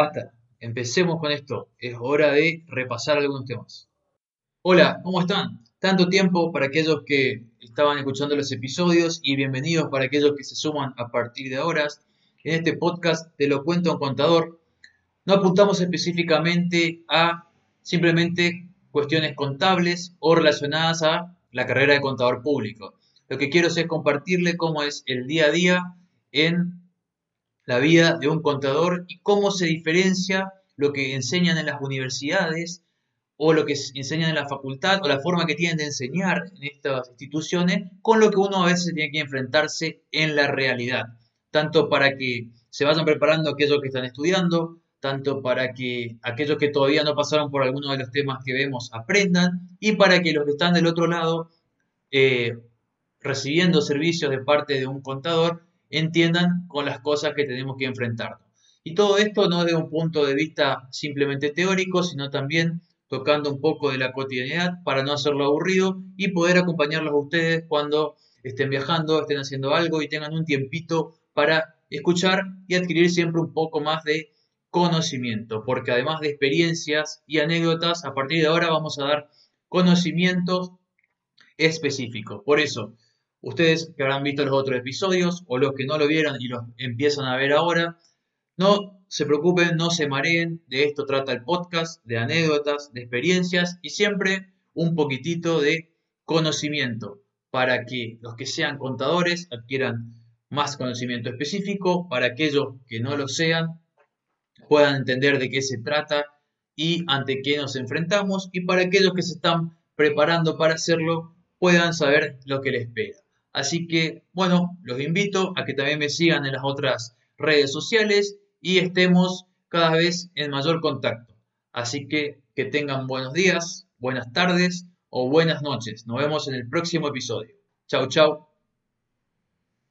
Basta, empecemos con esto. Es hora de repasar algunos temas. Hola, ¿cómo están? Tanto tiempo para aquellos que estaban escuchando los episodios y bienvenidos para aquellos que se suman a partir de ahora. En este podcast te lo cuento un contador. No apuntamos específicamente a simplemente cuestiones contables o relacionadas a la carrera de contador público. Lo que quiero es compartirle cómo es el día a día en la vida de un contador y cómo se diferencia lo que enseñan en las universidades o lo que enseñan en la facultad o la forma que tienen de enseñar en estas instituciones con lo que uno a veces tiene que enfrentarse en la realidad. Tanto para que se vayan preparando aquellos que están estudiando, tanto para que aquellos que todavía no pasaron por alguno de los temas que vemos aprendan y para que los que están del otro lado eh, recibiendo servicios de parte de un contador entiendan con las cosas que tenemos que enfrentarnos. Y todo esto no desde un punto de vista simplemente teórico, sino también tocando un poco de la cotidianidad para no hacerlo aburrido y poder acompañarlos a ustedes cuando estén viajando, estén haciendo algo y tengan un tiempito para escuchar y adquirir siempre un poco más de conocimiento, porque además de experiencias y anécdotas, a partir de ahora vamos a dar conocimientos específicos. Por eso, ustedes que habrán visto los otros episodios o los que no lo vieron y los empiezan a ver ahora, no se preocupen, no se mareen, de esto trata el podcast, de anécdotas, de experiencias y siempre un poquitito de conocimiento para que los que sean contadores adquieran más conocimiento específico, para aquellos que no lo sean puedan entender de qué se trata y ante qué nos enfrentamos y para aquellos que se están preparando para hacerlo puedan saber lo que les espera. Así que, bueno, los invito a que también me sigan en las otras redes sociales y estemos cada vez en mayor contacto. Así que que tengan buenos días, buenas tardes o buenas noches. Nos vemos en el próximo episodio. Chau, chau.